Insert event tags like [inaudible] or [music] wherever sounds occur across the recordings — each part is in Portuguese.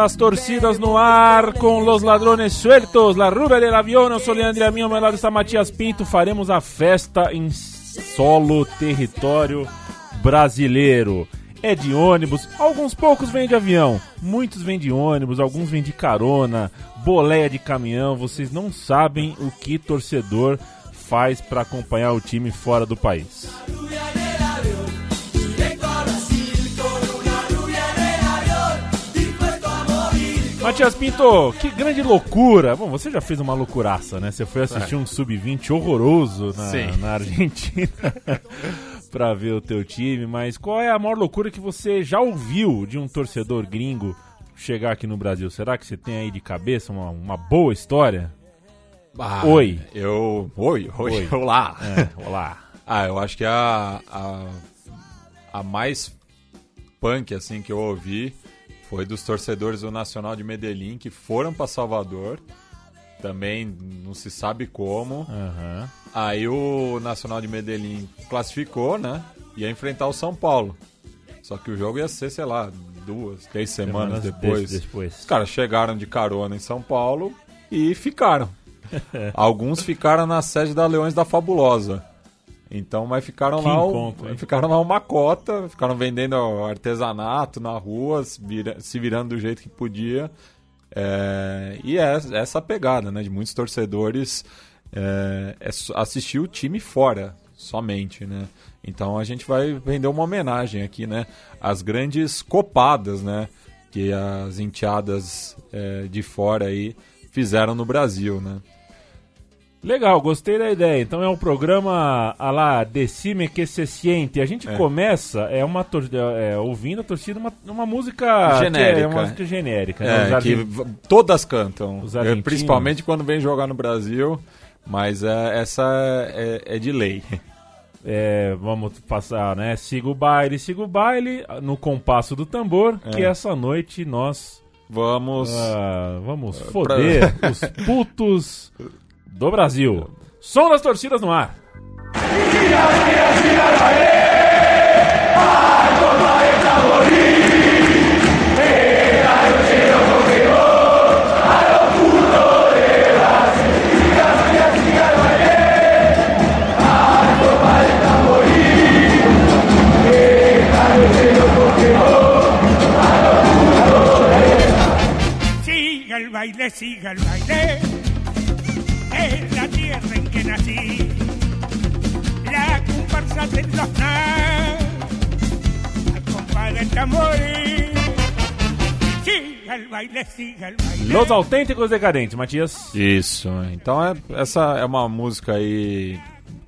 Das torcidas no ar com Los Ladrones Sueltos, La Rubia del Avião. Eu sou Leandro Amin, ao meu lado está Matias Pinto. Faremos a festa em solo território brasileiro. É de ônibus, alguns poucos vêm de avião, muitos vêm de ônibus, alguns vêm de carona, boleia de caminhão. Vocês não sabem o que torcedor faz para acompanhar o time fora do país. Matias Pinto, que grande loucura! Bom, você já fez uma loucuraça, né? Você foi assistir é. um sub-20 horroroso na, na Argentina [laughs] pra ver o teu time, mas qual é a maior loucura que você já ouviu de um torcedor gringo chegar aqui no Brasil? Será que você tem aí de cabeça uma, uma boa história? Ah, oi. Eu. Oi, oi, oi. olá. É, olá. [laughs] ah, eu acho que a, a, a mais punk assim que eu ouvi foi dos torcedores do Nacional de Medellín que foram para Salvador. Também não se sabe como. Uhum. Aí o Nacional de Medellín classificou, né? Ia enfrentar o São Paulo. Só que o jogo ia ser, sei lá, duas, três semanas, semanas depois. depois. Os caras chegaram de carona em São Paulo e ficaram. [laughs] Alguns ficaram na sede da Leões da Fabulosa. Então, mas ficaram que lá, encontro, ficaram lá uma cota, ficaram vendendo artesanato na rua, se, vira, se virando do jeito que podia. É, e é essa pegada, né, de muitos torcedores é, é assistir o time fora somente, né? Então a gente vai render uma homenagem aqui, né, às grandes copadas, né, que as enteadas é, de fora aí fizeram no Brasil, né? Legal, gostei da ideia. Então é um programa a lá Decime que se siente. A gente é. começa é uma é, ouvindo a torcida uma, uma música genérica, é uma música genérica, né? é, que todas cantam, principalmente quando vem jogar no Brasil. Mas é, essa é, é de lei. É, vamos passar, né? Siga o baile, siga o baile no compasso do tambor, que essa noite nós vamos uh, vamos foder pra... [laughs] os putos do Brasil. Som das torcidas no ar. Siga el baile, siga el baile que nací. La comparsa de los acompaña el tambor. Siga el baile, siga el baile. Los Autênticos Decadentes, Matias. Isso, então é, essa é uma música aí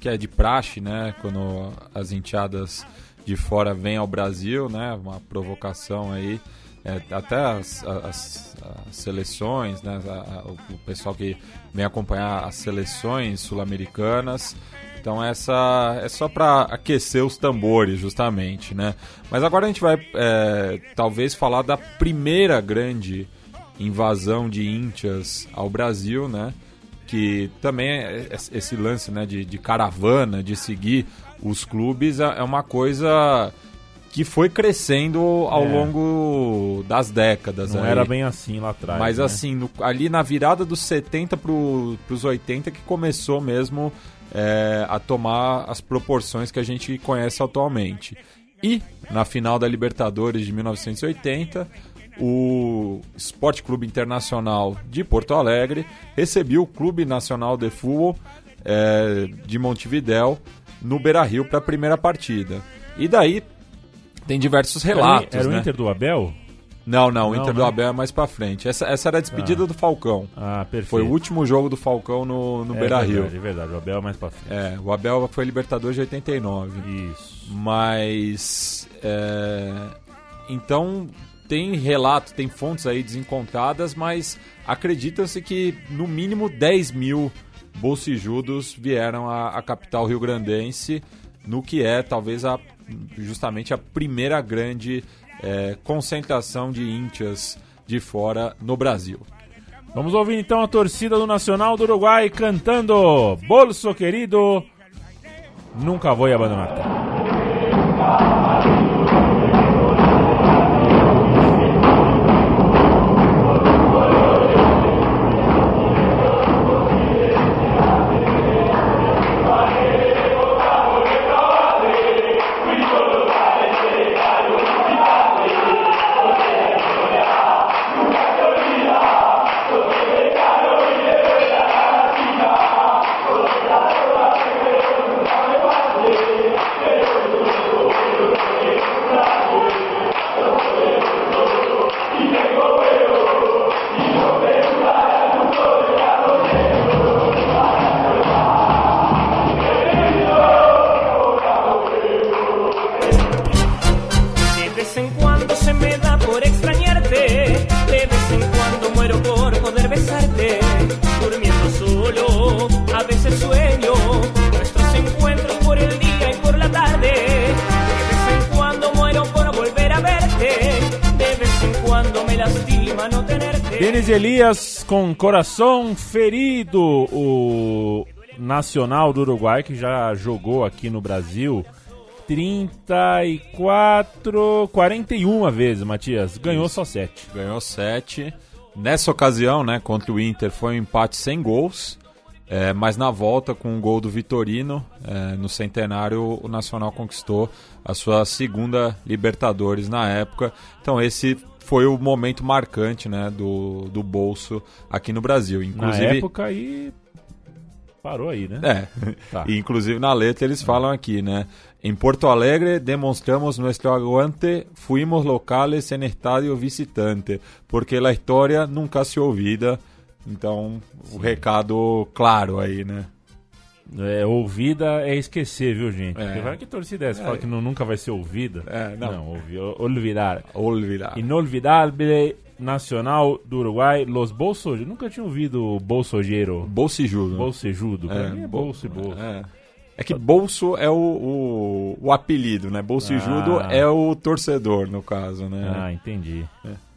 que é de praxe, né? Quando as enteadas de fora vêm ao Brasil, né? Uma provocação aí é, até as, as, as, seleções, né, a, a, o pessoal que vem acompanhar as seleções sul-americanas. Então essa é só para aquecer os tambores, justamente, né? Mas agora a gente vai é, talvez falar da primeira grande invasão de íntias ao Brasil, né? Que também é esse lance né, de, de caravana, de seguir os clubes, é, é uma coisa que foi crescendo ao é. longo das décadas. Não aí. era bem assim lá atrás. Mas né? assim, no, ali na virada dos 70 para os 80 que começou mesmo é, a tomar as proporções que a gente conhece atualmente. E na final da Libertadores de 1980, o Esporte Clube Internacional de Porto Alegre recebeu o Clube Nacional de Futebol é, de Montevidéu no Beira-Rio para a primeira partida. E daí tem diversos relatos. Era, era né? o Inter do Abel? Não, não, o Inter do né? Abel é mais pra frente. Essa, essa era a despedida ah. do Falcão. Ah, perfeito. Foi o último jogo do Falcão no, no é Beira Rio. É verdade, o Abel é mais pra frente. É, o Abel foi Libertadores de 89. Isso. Mas. É, então, tem relato, tem fontes aí desencontradas, mas acredita-se que no mínimo 10 mil bolsijudos vieram à, à capital rio-grandense, no que é talvez a justamente a primeira grande é, concentração de íntias de fora no Brasil. Vamos ouvir então a torcida do Nacional do Uruguai cantando Bolso Querido, Nunca Vou Abandonar. Com coração ferido, o nacional do Uruguai que já jogou aqui no Brasil 34, 41 vezes, Matias. Ganhou Isso. só 7. Ganhou 7. Nessa ocasião, né, contra o Inter, foi um empate sem gols. É, mas na volta, com o um gol do Vitorino, é, no centenário, o Nacional conquistou a sua segunda Libertadores na época. Então, esse foi o momento marcante né, do, do bolso aqui no Brasil. Inclusive, na época aí parou aí, né? É. Tá. E, [laughs] inclusive na letra eles falam aqui, né? Em Porto Alegre demonstramos nosso aguante, fuimos locales en estadio visitante, porque a história nunca se ouvida. Então, o recado claro aí, né? É, ouvida é esquecer, viu, gente? É. Porque vai que torcida é essa? É. Fala que não, nunca vai ser ouvida. É, não. Não, ouvi, olvidar. Olvidar. Inolvidável nacional do Uruguai, Los Bolsos. Nunca tinha ouvido bolsojeiro. Bolsijudo. Bolsijudo. Pra é, mim é bolso e bolso. É. É que bolso é o, o, o apelido, né? Bolsijudo ah. é o torcedor, no caso, né? Ah, entendi. É.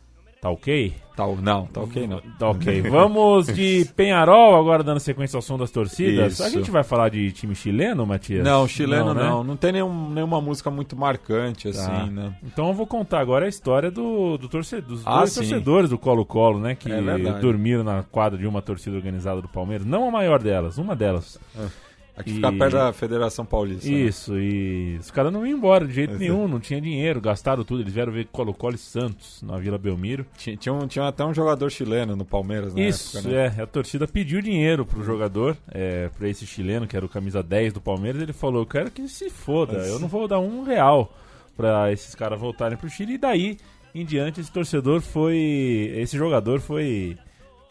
Tá ok? Tá, não, tá ok não. Tá ok. Vamos de [laughs] Penharol, agora dando sequência ao som das torcidas. Isso. A gente vai falar de time chileno, Matias? Não, chileno não. Né? Não, não tem nenhum, nenhuma música muito marcante, assim, tá. né? Então eu vou contar agora a história do, do torcedor, dos ah, dois sim. torcedores do Colo-Colo, né? Que é dormiram na quadra de uma torcida organizada do Palmeiras. Não a maior delas, uma delas. É. Aqui e... fica perto da Federação Paulista. Né? Isso, né? e os caras não iam embora de jeito nenhum, não tinha dinheiro, gastaram tudo. Eles vieram ver Colo-Colo e Santos na Vila Belmiro. Tinha, tinha, um, tinha, até um jogador chileno no Palmeiras na Isso, época, né? é. A torcida pediu dinheiro pro jogador, é, pra esse chileno, que era o camisa 10 do Palmeiras. Ele falou: Eu quero que se foda, eu não vou dar um real pra esses caras voltarem pro Chile. E daí em diante, esse torcedor foi. Esse jogador foi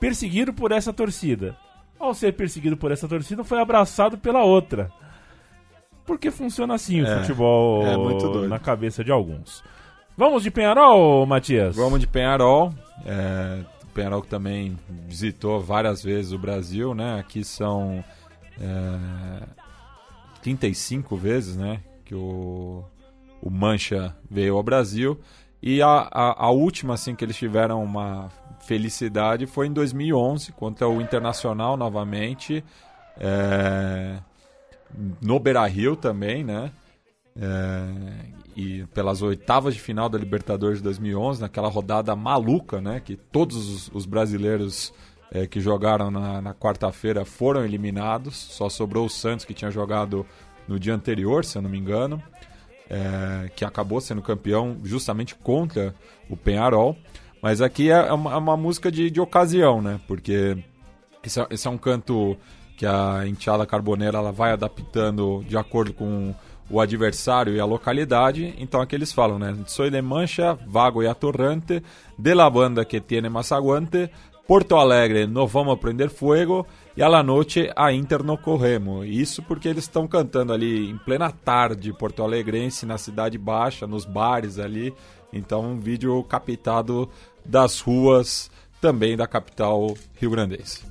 perseguido por essa torcida ao ser perseguido por essa torcida, foi abraçado pela outra. Porque funciona assim o é, futebol é na cabeça de alguns. Vamos de Penharol, Matias? Vamos de Penharol. É, Penharol que também visitou várias vezes o Brasil, né? Aqui são é, 35 vezes, né? Que o, o Mancha veio ao Brasil. E a, a, a última, assim, que eles tiveram uma felicidade foi em 2011, contra o Internacional novamente, é, no Beira-Rio também, né? É, e pelas oitavas de final da Libertadores de 2011, naquela rodada maluca, né? Que todos os, os brasileiros é, que jogaram na, na quarta-feira foram eliminados, só sobrou o Santos que tinha jogado no dia anterior, se eu não me engano, é, que acabou sendo campeão justamente contra o Penharol. Mas aqui é uma, é uma música de, de ocasião, né? Porque esse é, esse é um canto que a enteada carboneira ela vai adaptando de acordo com o adversário e a localidade. Então aqui eles falam, né? Soy de Mancha, vago e atorrante, de la banda que tiene más aguante, Porto Alegre, no vamos prender fuego e a la noche a Inter no corremos. Isso porque eles estão cantando ali em plena tarde porto alegrense, na cidade baixa, nos bares ali. Então um vídeo captado das ruas também da capital rio-grandense.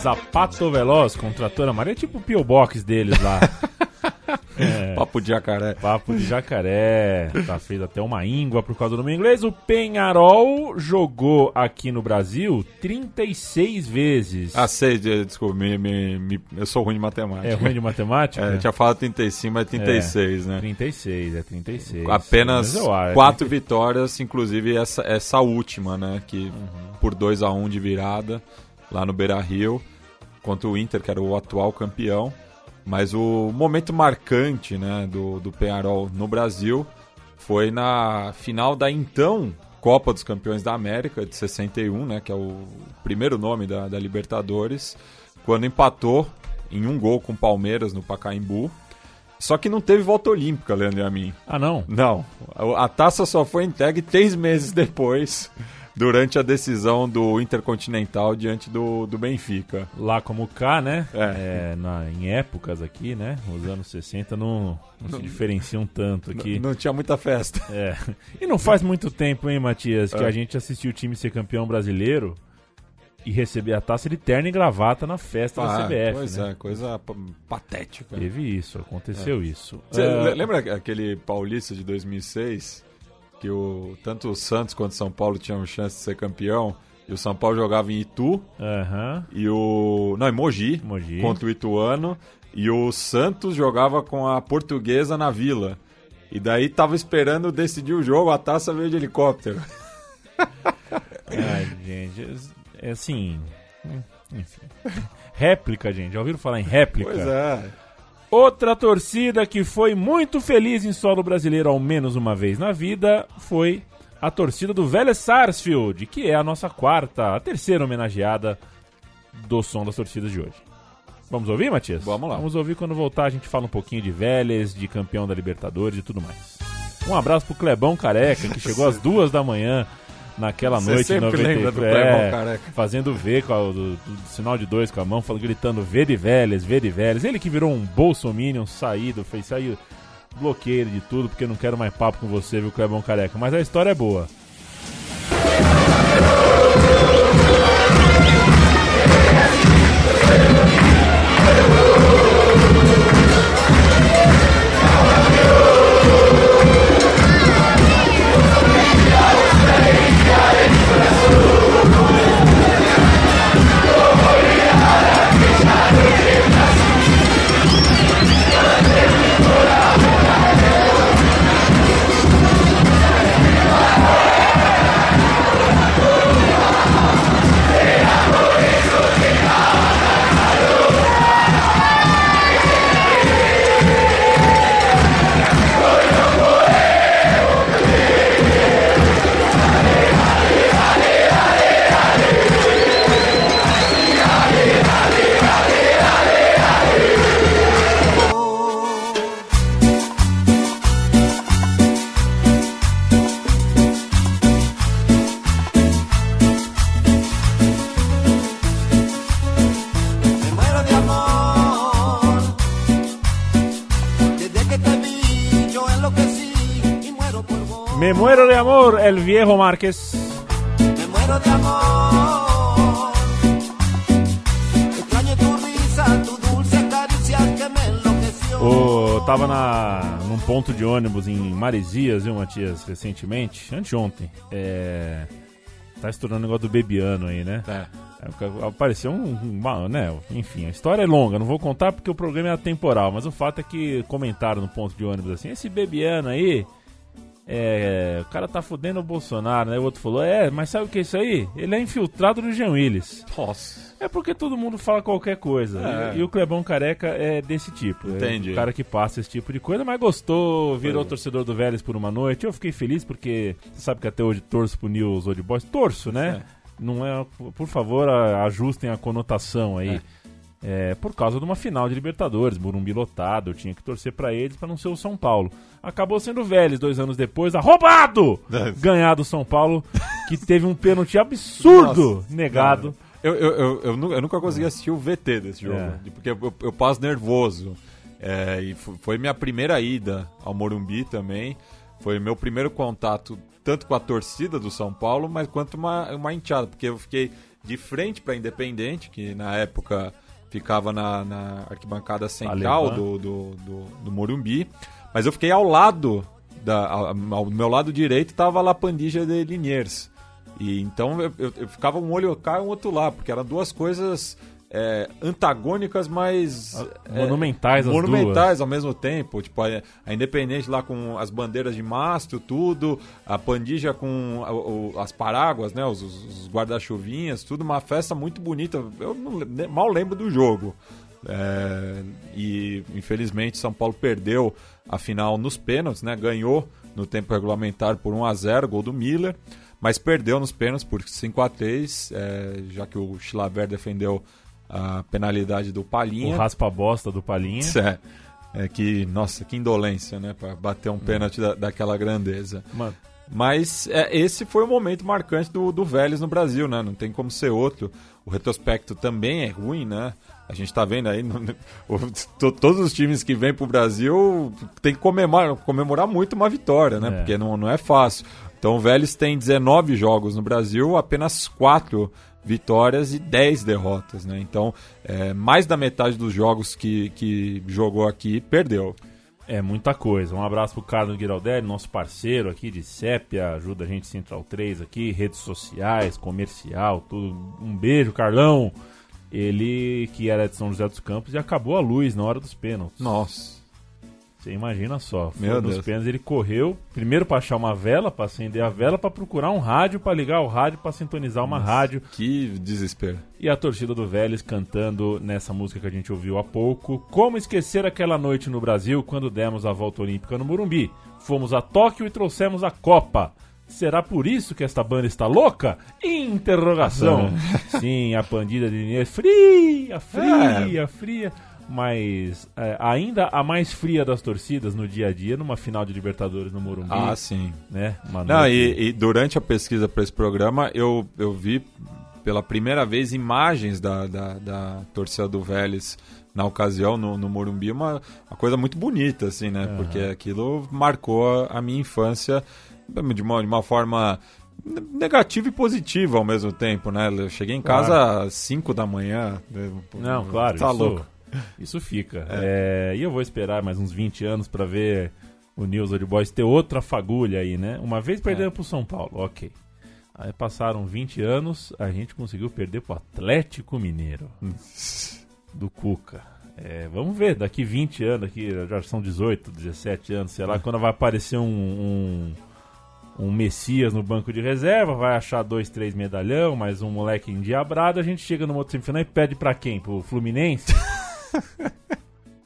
Zapato Veloz com Trator Amarelo. É tipo o Pio Box deles lá. [laughs] É, papo de jacaré. Papo de jacaré. Tá feito até uma íngua por causa do nome inglês. O Penharol jogou aqui no Brasil 36 vezes. Ah, sei, desculpa, me, me, me, eu sou ruim de matemática. É ruim de matemática? [laughs] É, eu tinha falado 35, mas 36, é, né? 36, é 36. Apenas quatro vitórias, inclusive essa, essa última, né? Que uhum. por 2 a 1 um de virada lá no Beira Rio, contra o Inter, que era o atual campeão. Mas o momento marcante né, do, do Penharol no Brasil foi na final da então Copa dos Campeões da América de 61, né, que é o primeiro nome da, da Libertadores, quando empatou em um gol com o Palmeiras no Pacaembu. Só que não teve volta olímpica, Leandro e a mim. Ah, não? Não. A taça só foi entregue três meses depois durante a decisão do Intercontinental diante do, do Benfica. Lá como cá, né? É. é na, em épocas aqui, né? Os anos 60 não, não, não se diferenciam tanto aqui. Não, não, tinha muita festa. É. E não faz muito tempo, hein, Matias, que é. a gente assistiu o time ser campeão brasileiro e receber a taça de terno e gravata na festa ah, da CBF. Pois né? é, coisa patética. Teve isso, aconteceu é. isso. Você uh... lembra aquele Paulista de 2006? Que o, tanto o Santos quanto o São Paulo tinham chance de ser campeão. E o São Paulo jogava em Itu. Uhum. E o. Não, em Mogi, Mogi. Contra o Ituano. E o Santos jogava com a Portuguesa na Vila. E daí tava esperando decidir o jogo, a taça veio de helicóptero. [laughs] Ai, gente. É assim. Enfim. Réplica, gente. Já ouviram falar em réplica? Pois é. Outra torcida que foi muito feliz em solo brasileiro ao menos uma vez na vida foi a torcida do Vélez Sarsfield, que é a nossa quarta, a terceira homenageada do som das torcidas de hoje. Vamos ouvir, Matias? Vamos lá. Vamos ouvir quando voltar, a gente fala um pouquinho de Vélez, de campeão da Libertadores e tudo mais. Um abraço pro Clebão Careca, que chegou às duas da manhã naquela Você noite em 93, é, fazendo V com a, do, do, do, sinal de dois com a mão, falando, gritando V de Vélez, V de Vélez. Ele que virou um bolsominion saído, fez sair bloqueio de tudo, porque não quero mais papo com você, viu, Clebão Careca. Mas a história é boa. Márquez. Me muero de amor. Extraño tu risa, tu dulce caricia que me enlouqueció. Oh, tava na, num ponto de ônibus em Maresias, viu, Matias, recentemente, anteontem. É. Tá estourando o negócio do bebiano aí, né? É. é apareceu um, um, né? Enfim, a história é longa, não vou contar porque o programa é atemporal, mas o fato é que comentaram no ponto de ônibus assim: esse bebiano aí é, o cara tá fudendo o Bolsonaro, né? O outro falou, é, mas sabe o que é isso aí? Ele é infiltrado no Jean Willis. Nossa. É porque todo mundo fala qualquer coisa. É. E, e, o Clebão Careca é desse tipo. Entendi. É o cara que passa esse tipo de coisa, mas gostou, virou torcedor do Vélez por uma noite. Eu fiquei feliz porque você sabe que até hoje torço pro News Old Boys. Torço, né? É. Não é, por favor, ajustem a conotação aí. É. É, por causa de uma final de Libertadores, Morumbi lotado, eu tinha que torcer para eles para não ser o São Paulo. Acabou sendo o Vélez dois anos depois, a roubado! Ganhar do São Paulo, que teve um pênalti absurdo Nossa, negado. Eu, eu, eu, eu, nunca consegui assistir o VT desse jogo, é. porque eu, eu, passo nervoso. É, e foi minha primeira ida ao Morumbi também. Foi meu primeiro contato tanto com a torcida do São Paulo, mas quanto uma, uma enteada, porque eu fiquei de frente para Independente, que na época ficava na, na arquibancada central do, do, do, do, Morumbi. Mas eu fiquei ao lado, da, ao meu lado direito estava a Pandija de Liniers. E então eu, eu, eu, ficava um olho cá e um outro lá, porque eram duas coisas é, antagônicas, mas. É, monumentais, é, Monumentais duas. ao mesmo tempo. Tipo, a, a, Independente lá com as bandeiras de mastro, tudo. A Pandija com a, o, as paráguas, né? Os, os guarda-chuvinhas, tudo. Uma festa muito bonita. Eu não, mal lembro do jogo. É, e infelizmente São Paulo perdeu a final nos pênaltis, né? Ganhou no tempo regulamentar por 1 a 0 gol do Miller. mas perdeu nos pênaltis por 5 a 3 é, já que o Chilaver defendeu a penalidade do Palhinha. O raspa-bosta do Palhinha. É, é, que, nossa, que indolência, né? Para bater um pênalti da, daquela grandeza. Mano. Mas é, esse foi o momento marcante do, do Vélez no Brasil, né? Não tem como ser outro. O retrospecto também é ruim, né? A gente está vendo aí, [laughs] no, o, todos os times que vêm para o Brasil tem que comemorar, comemorar muito uma vitória, né? É. Porque não, não é fácil. Então o Vélez tem 19 jogos no Brasil, apenas 4 vitórias e 10 derrotas, né? Então, é, mais da metade dos jogos que, que jogou aqui perdeu. É muita coisa. Um abraço pro Carlos Giraldelli, nosso parceiro aqui de Sépia, ajuda a gente Central 3 aqui, redes sociais, comercial, tudo. Um beijo, Carlão. Ele que era de São José dos Campos e acabou a luz na hora dos pênaltis. Nossa. Você imagina só. Meu nos Deus. pênaltis ele correu primeiro para achar uma vela, para acender a vela, para procurar um rádio, para ligar o rádio, para sintonizar uma Nossa, rádio. Que desespero. E a torcida do Vélez cantando nessa música que a gente ouviu há pouco. Como esquecer aquela noite no Brasil quando demos a volta olímpica no Morumbi? Fomos a Tóquio e trouxemos a Copa. Será por isso que esta banda está louca? Interrogação. [laughs] Sim, a pandida de Inês fria, fria, é. fria mas é, ainda a mais fria das torcidas no dia a dia, numa final de Libertadores no Morumbi. Ah, sim. Né? Não, e, e, durante a pesquisa para esse programa, eu, eu vi pela primeira vez imagens da, da, da torcida do Vélez na ocasião no, no Morumbi, uma, uma coisa muito bonita, assim, né? Uhum. Porque aquilo marcou a, minha infância de uma, de uma forma negativa e positiva ao mesmo tempo, né? Eu cheguei em casa claro. às 5 da manhã. Né? Não, claro, tá isso, louco. Isso fica. É. É, e eu vou esperar mais uns 20 anos para ver o News Old Boys ter outra fagulha aí, né? Uma vez perdeu é. pro São Paulo, ok. Aí passaram 20 anos, a gente conseguiu perder pro Atlético Mineiro. do Cuca. É, vamos ver, daqui 20 anos, aqui já são 18, 17 anos, sei lá, quando vai aparecer um, um, um Messias no banco de reserva, vai achar dois, três medalhão, mais um moleque endiabrado, a gente chega no outro semifinal e pede pra quem? Pro Fluminense? [laughs]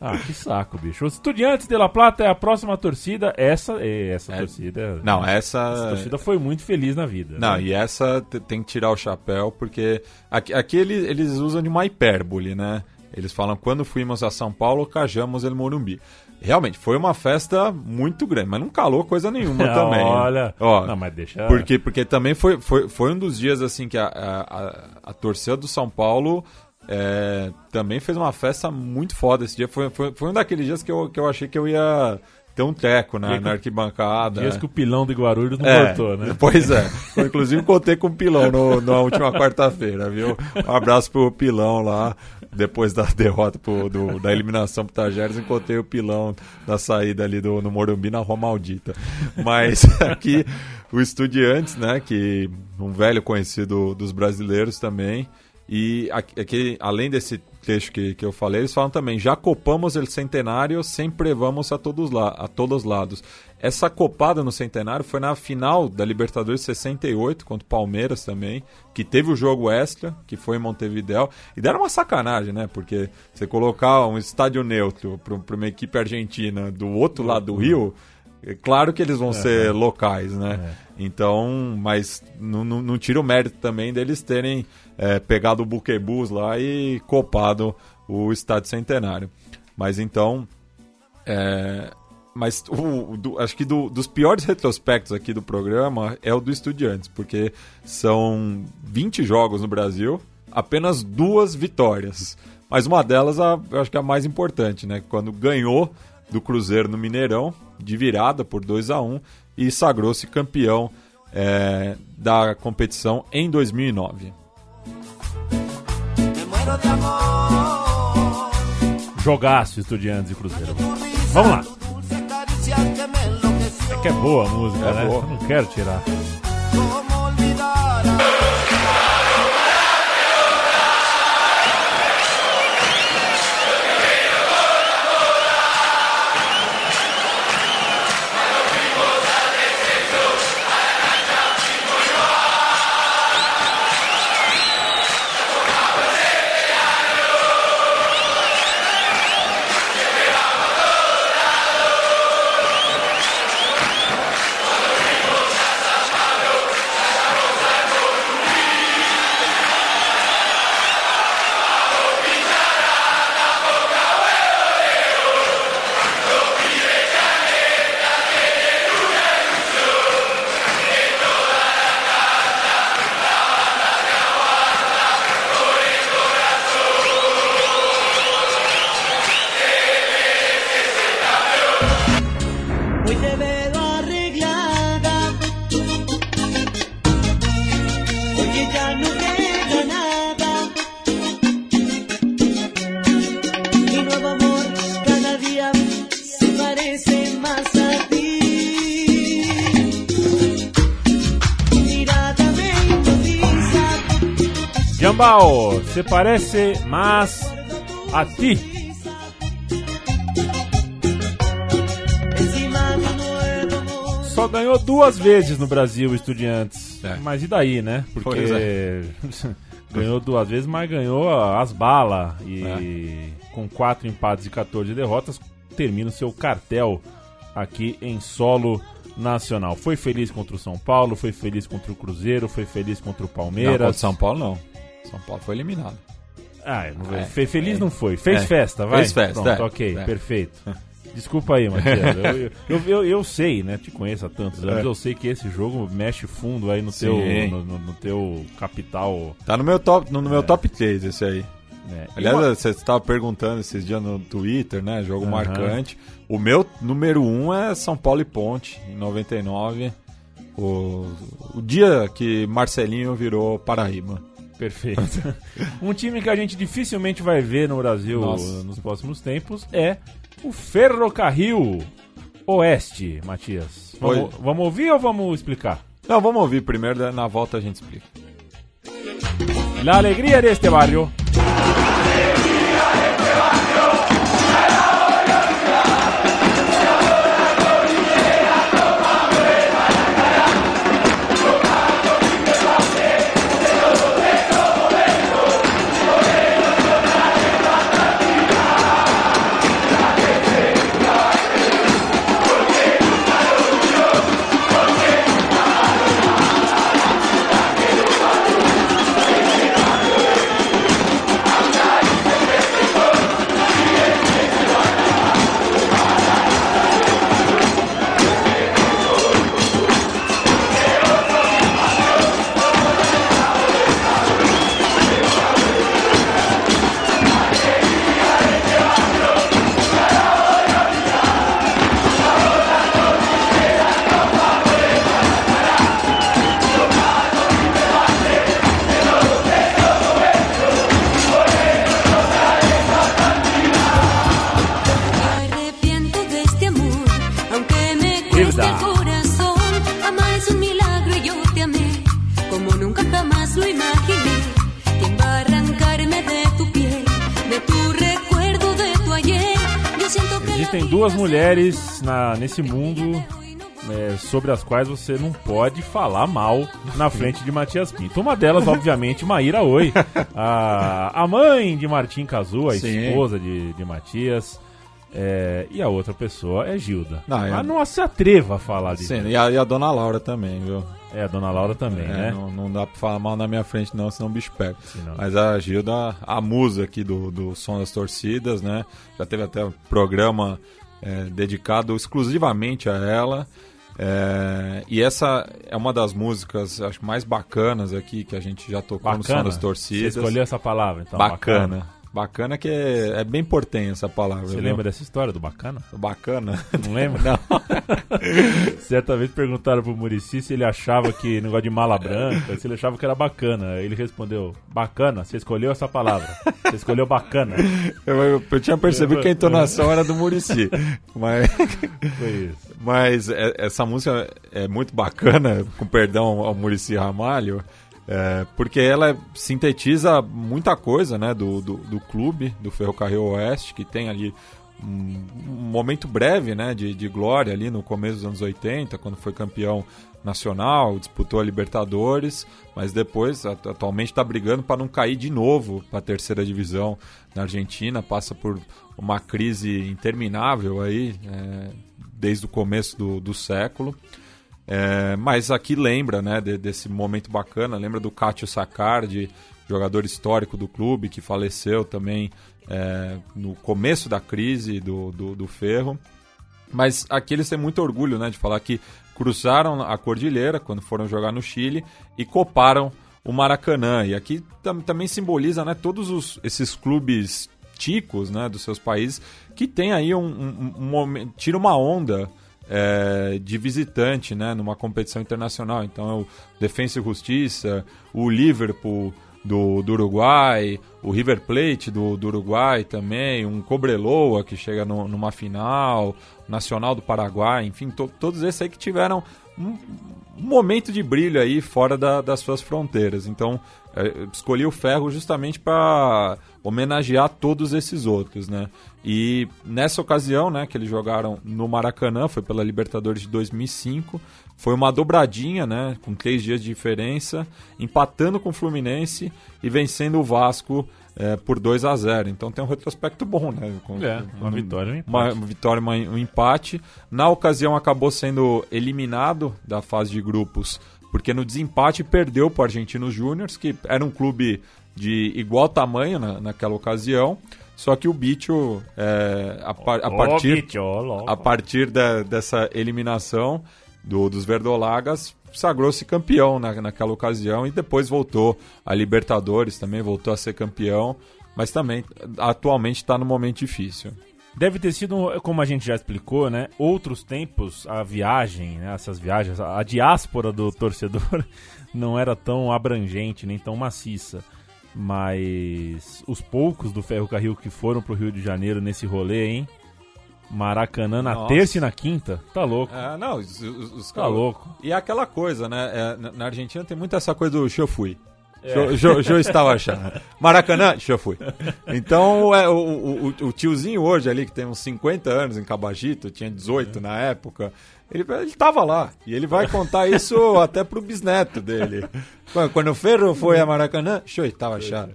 Ah, que saco, bicho. Os Estudiantes de La Plata é a próxima torcida. Essa é essa é, torcida. Não, essa. Essa torcida foi muito feliz na vida. Não, né? e essa tem que tirar o chapéu, porque aqui, aqui eles, eles usam de uma hipérbole, né? Eles falam quando fomos a São Paulo, cajamos el Morumbi. Realmente, foi uma festa muito grande, mas não calou coisa nenhuma [laughs] também. Olha, Ó, não, mas deixa... Porque, porque também foi, foi, foi um dos dias assim que a, a, a, a torcida do São Paulo é, também fez uma festa muito foda esse dia. Foi, foi, foi, um daqueles dias que eu, que eu achei que eu ia ter um teco na, na arquibancada. Dias que o pilão de Guarulhos não é, cortou, né? [laughs] Pois é. Eu, inclusive contei com o pilão no, na última quarta-feira, viu? Um abraço pro pilão lá. Depois da derrota pro, do, da eliminação pro Tajeres, encontrei o pilão na saída ali do, no Morumbi, na Rua Maldita. Mas [laughs] aqui, o Estudiantes, né? Que um velho conhecido dos brasileiros também. E aqui, além desse trecho que, que eu falei, eles falam também: já copamos o centenário, sempre vamos a todos, lá, a todos lados. Essa copada no centenário foi na final da Libertadores 68 contra o Palmeiras também, que teve o jogo extra, que foi em Montevideo. E deram uma sacanagem, né? Porque você colocar um estádio neutro para uma equipe argentina do outro lado do Rio. É claro que eles vão ser locais, né? É. Então, mas não, não, não, tira o mérito também deles terem é, pegado o buquebus lá e copado o Estádio Centenário. Mas então, é, mas o, do, acho que do, dos piores retrospectos aqui do programa é o do Estudiantes, porque são 20 jogos no Brasil, apenas duas vitórias. Mas uma delas, a, eu acho que é a mais importante, né? Quando ganhou do Cruzeiro no Mineirão, de virada por 2 a 1 e sagrou-se campeão é, da competição em 2009. Jogaço, Estudiantes e Cruzeiro. Vamos lá. É que é boa a música, é né? Boa. Eu não quero tirar. Se parece mais a ti. Só ganhou duas vezes no Brasil, Estudiantes. É. Mas e daí, né? Porque é. [laughs] ganhou duas vezes, mas ganhou as balas. E é. com quatro empates e 14 derrotas, termina o seu cartel aqui em solo nacional. Foi feliz contra o São Paulo, foi feliz contra o Cruzeiro, foi feliz contra o Palmeiras. Não, contra o São Paulo não. São Paulo foi eliminado. Ah, não, é, feliz é, não foi. Fez é, festa, vai. Fez festa, Pronto, é. ok, é. perfeito. Desculpa aí, Matias. eu, eu, eu, eu, sei, né? Te conheço há tantos anos. É. Eu sei que esse jogo mexe fundo aí no, teu, no, no, no, teu capital. Tá no meu top, no, no meu top 3 esse aí. É. Aliás, uma... você estava perguntando esses dias no Twitter, né? Jogo uhum. marcante. O meu número 1 um é São Paulo e Ponte, em 99. O, o dia que Marcelinho virou Paraíba. Perfeito. um time que a gente dificilmente vai ver no Brasil Nossa. nos próximos tempos é o Ferrocarril Oeste, Matias. Vamos, vamos ouvir ou vamos explicar? Não, vamos ouvir primeiro, na volta a gente explica. La alegría de este barrio mulheres na, nesse mundo é, sobre as quais você não pode falar mal na frente de Matias Pinto. Uma delas, obviamente, Maíra Oi, a, a mãe de Martim Cazu, a Sim. esposa de, de Matias. É, e a outra pessoa é Gilda. Não, Mas é... não se atreva a falar disso. Sim, e a, e a dona Laura também, viu? É, a dona Laura também, é, né? Não, não, dá pra falar mal na minha frente, não, senão o bicho pega. Mas a Gilda, a musa aqui do, do Som das Torcidas, né? Já teve até um programa é, dedicado exclusivamente a ela. É, e essa é uma das músicas acho mais bacanas aqui que a gente já tocou bacana. no Som das Torcidas. Você escolheu essa palavra, então. Bacana. bacana. Bacana que é, é bem portenha essa palavra. Você viu? lembra dessa história do bacana? Bacana? Não lembra? [laughs] Não. [laughs] Certa vez perguntaram pro Murici se ele achava que negócio de mala branca, se ele achava que era bacana. Ele respondeu: bacana, você escolheu essa palavra. Você escolheu bacana. [laughs] Eu, eu, eu tinha percebido que a entonação era do Murici. Mas. Foi isso. Mas é, essa música é muito bacana, com perdão ao Murici Ramalho. É, porque ela sintetiza muita coisa né, do, do, do, clube, do Ferrocarril Oeste, que tem ali um, momento breve né, de, de, glória ali no começo dos anos 80, quando foi campeão nacional, disputou a Libertadores, mas depois atualmente está brigando para não cair de novo para a terceira divisão na Argentina, passa por uma crise interminável aí é, desde o começo do, do século. É, mas aqui lembra né, de, desse momento bacana, lembra do Cátio Sacardi, jogador histórico do clube, que faleceu também é, no começo da crise do, do, do, Ferro. Mas aqui eles têm muito orgulho né, de falar que cruzaram a cordilheira quando foram jogar no Chile e coparam o Maracanã. E aqui tam, também simboliza né, todos os, esses clubes ticos né, dos seus países que tem aí um, um, um, um tira uma onda é, de visitante né, numa competição internacional. Então é o Defensa e Justiça, o Liverpool, do, do Uruguai, o River Plate do, do Uruguai também, um Cobreloa que chega no, numa final, Nacional do Paraguai, enfim, to, todos esses aí que tiveram um, momento de brilho aí fora da, das suas fronteiras. Então, é, escolhi o ferro justamente para homenagear todos esses outros, né? E nessa ocasião, né, que eles jogaram no Maracanã, foi pela Libertadores de 2005, foi uma dobradinha, né, com três dias de diferença, empatando com o Fluminense e vencendo o Vasco é, por 2 a 0 Então tem um retrospecto bom, né? Com, é, uma um, vitória um empate. Uma, uma vitória e um empate. Na ocasião acabou sendo eliminado da fase de grupos porque no desempate perdeu para o Argentinos Júnior, que era um clube de igual tamanho na, naquela ocasião. Só que o Bicho, é, a, par, a, partir, a partir da, dessa eliminação do, dos Verdolagas, sagrou-se campeão na, naquela ocasião e depois voltou a Libertadores, também voltou a ser campeão, mas também atualmente está no momento difícil. Deve ter sido, como a gente já explicou, né? Outros tempos, a viagem, né, essas viagens, a diáspora do torcedor [laughs] não era tão abrangente, nem tão maciça. Mas os poucos do Ferro Carril que foram pro Rio de Janeiro nesse rolê, hein? Maracanã na Nossa. terça e na quinta. Tá louco. É, não, os, os, os Tá louco. E é aquela coisa, né? É, na Argentina tem muito essa coisa do eu fui. É. Jo, jo, estava achando. Maracanã, já fui. Então, é, o, o, o, tiozinho hoje ali, que tem uns 50 anos em Cabagito, tinha 18 na época, ele, ele tava lá. E ele vai contar isso [laughs] até pro bisneto dele. Quando o Ferro foi a Maracanã, show, estava achando.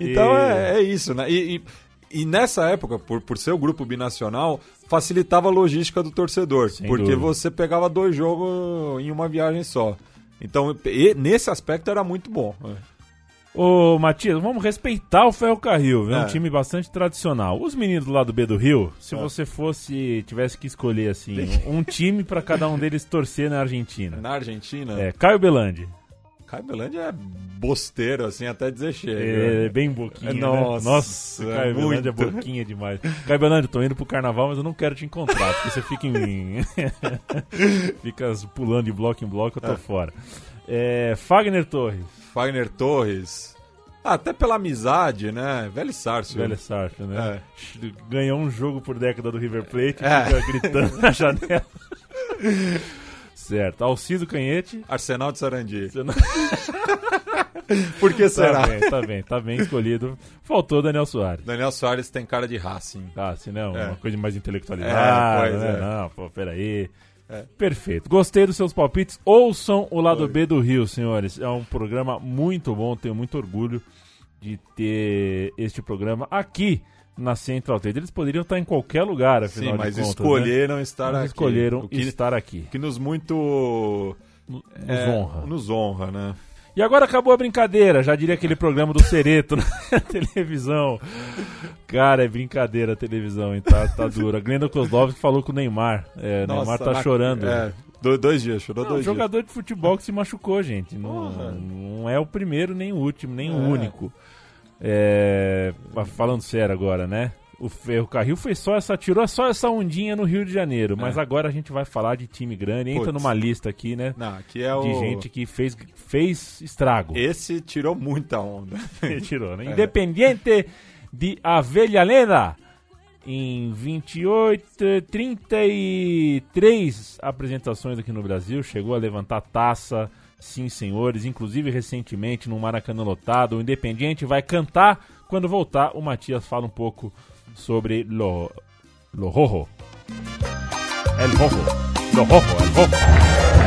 Então, é, é isso, né? E, e, e, nessa época, por, por ser o grupo binacional, facilitava a logística do torcedor. Sem porque dúvida. você pegava dois jogos em uma viagem só. Então, nesse aspecto era muito bom. Ô, Matias, vamos respeitar o Ferrocarril, é um time bastante tradicional. Os meninos do lado B do Rio, se é. você fosse, tivesse que escolher assim, um time para cada um deles torcer na Argentina. Na Argentina? É, Caio Belandi. Caio Belandi é bosteiro, assim, até dizer chega. É, bem boquinha, é, Nossa, né? Nossa Caio é é boquinha demais. Caio Belandi, tô indo pro carnaval, mas eu não quero te encontrar, porque você fica em... [laughs] fica pulando de bloco em bloco, eu tô é. fora. É, Fagner Torres. Fagner Torres... Ah, até pela amizade, né? Velho Sárcio. Velho Sárcio, né? É. Ganhou um jogo por década do River Plate, é. fica gritando na janela. [laughs] Certo. Alcido Canhete. Arsenal de Sarandi. Arsenal... [laughs] Por que será? Tá bem, tá bem, tá bem escolhido. Faltou Daniel Soares. Daniel Soares tem cara de Racing. Racing, não. É. Uma coisa mais intelectualizada. É, pois né? é. Não, pô, peraí. É. Perfeito. Gostei dos seus palpites. Ouçam o lado Oi. B do Rio, senhores. É um programa muito bom. Tenho muito orgulho de ter este programa aqui na Central 3. Eles poderiam estar em qualquer lugar, afinal Sim, mas contas, escolheram né? estar mas aqui. escolheram que, estar aqui. Que nos muito... Nos é, honra. Nos honra, né? E agora acabou a brincadeira, já diria aquele programa do Cereto [laughs] na televisão. Cara, é brincadeira a televisão, hein? Tá, tá dura. Glenda Kozlovski falou com o Neymar. É, Nossa, Neymar tá na... chorando. É, dois dias, chorou não, dois jogador dias. de futebol que se machucou, gente. Não, não é o primeiro, nem o último, nem é. o único. É, falando sério agora, né? O Ferrocarril foi só essa, tirou só essa ondinha no Rio de Janeiro, mas é. agora a gente vai falar de time grande, entra Puts. numa lista aqui, né? Não, aqui é o... De gente que fez, fez estrago. Esse tirou muita onda. [laughs] tirou, né? É. Independiente de Avellaneda, em 28, 33 apresentações aqui no Brasil, chegou a levantar taça, Sim, senhores. Inclusive, recentemente, no Maracanã lotado, o Independiente vai cantar. Quando voltar, o Matias fala um pouco sobre Lo, lo Rojo. El Rojo. Lo Rojo, El Rojo.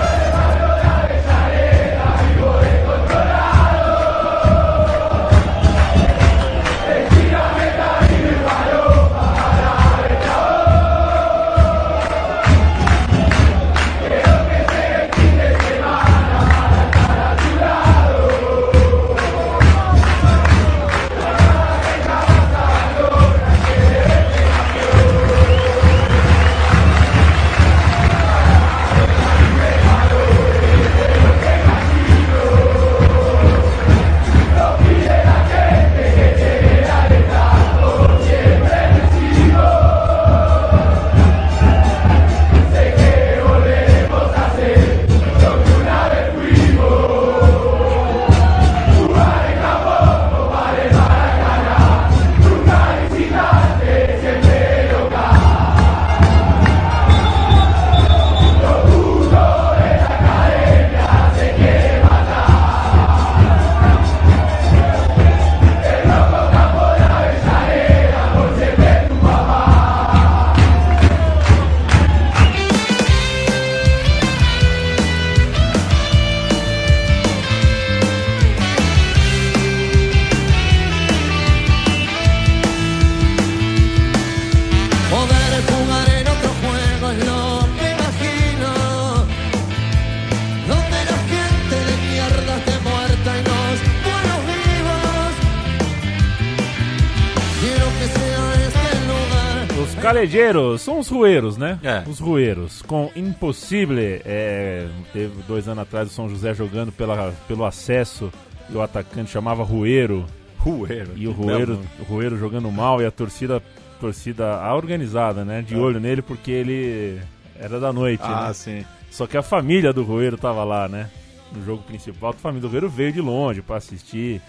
Calejeiros, são os rueiros, né? É. Os rueiros. Com Impossível, é, teve dois anos atrás o São José jogando pela, pelo acesso e o atacante chamava Rueiro. Rueiro. E o Rueiro, o Rueiro jogando mal e a torcida, torcida a organizada, né? De é. olho nele porque ele era da noite. Ah, né? sim. Só que a família do Rueiro tava lá, né? No jogo principal, a família do Rueiro veio de longe para assistir.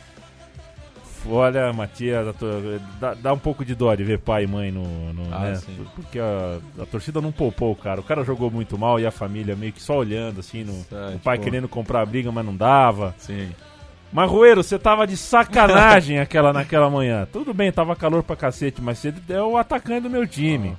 Olha, Matias, dá, dá, um pouco de dó de ver pai e mãe no. no ah, né? Porque a, a, torcida não poupou o cara. O cara jogou muito mal e a família meio que só olhando, assim, no, é, o pai tipo... querendo comprar a briga, mas não dava. Sim. Mas, Rueiro, você tava de sacanagem [laughs] aquela, naquela manhã. Tudo bem, tava calor pra cacete, mas você é o atacante do meu time.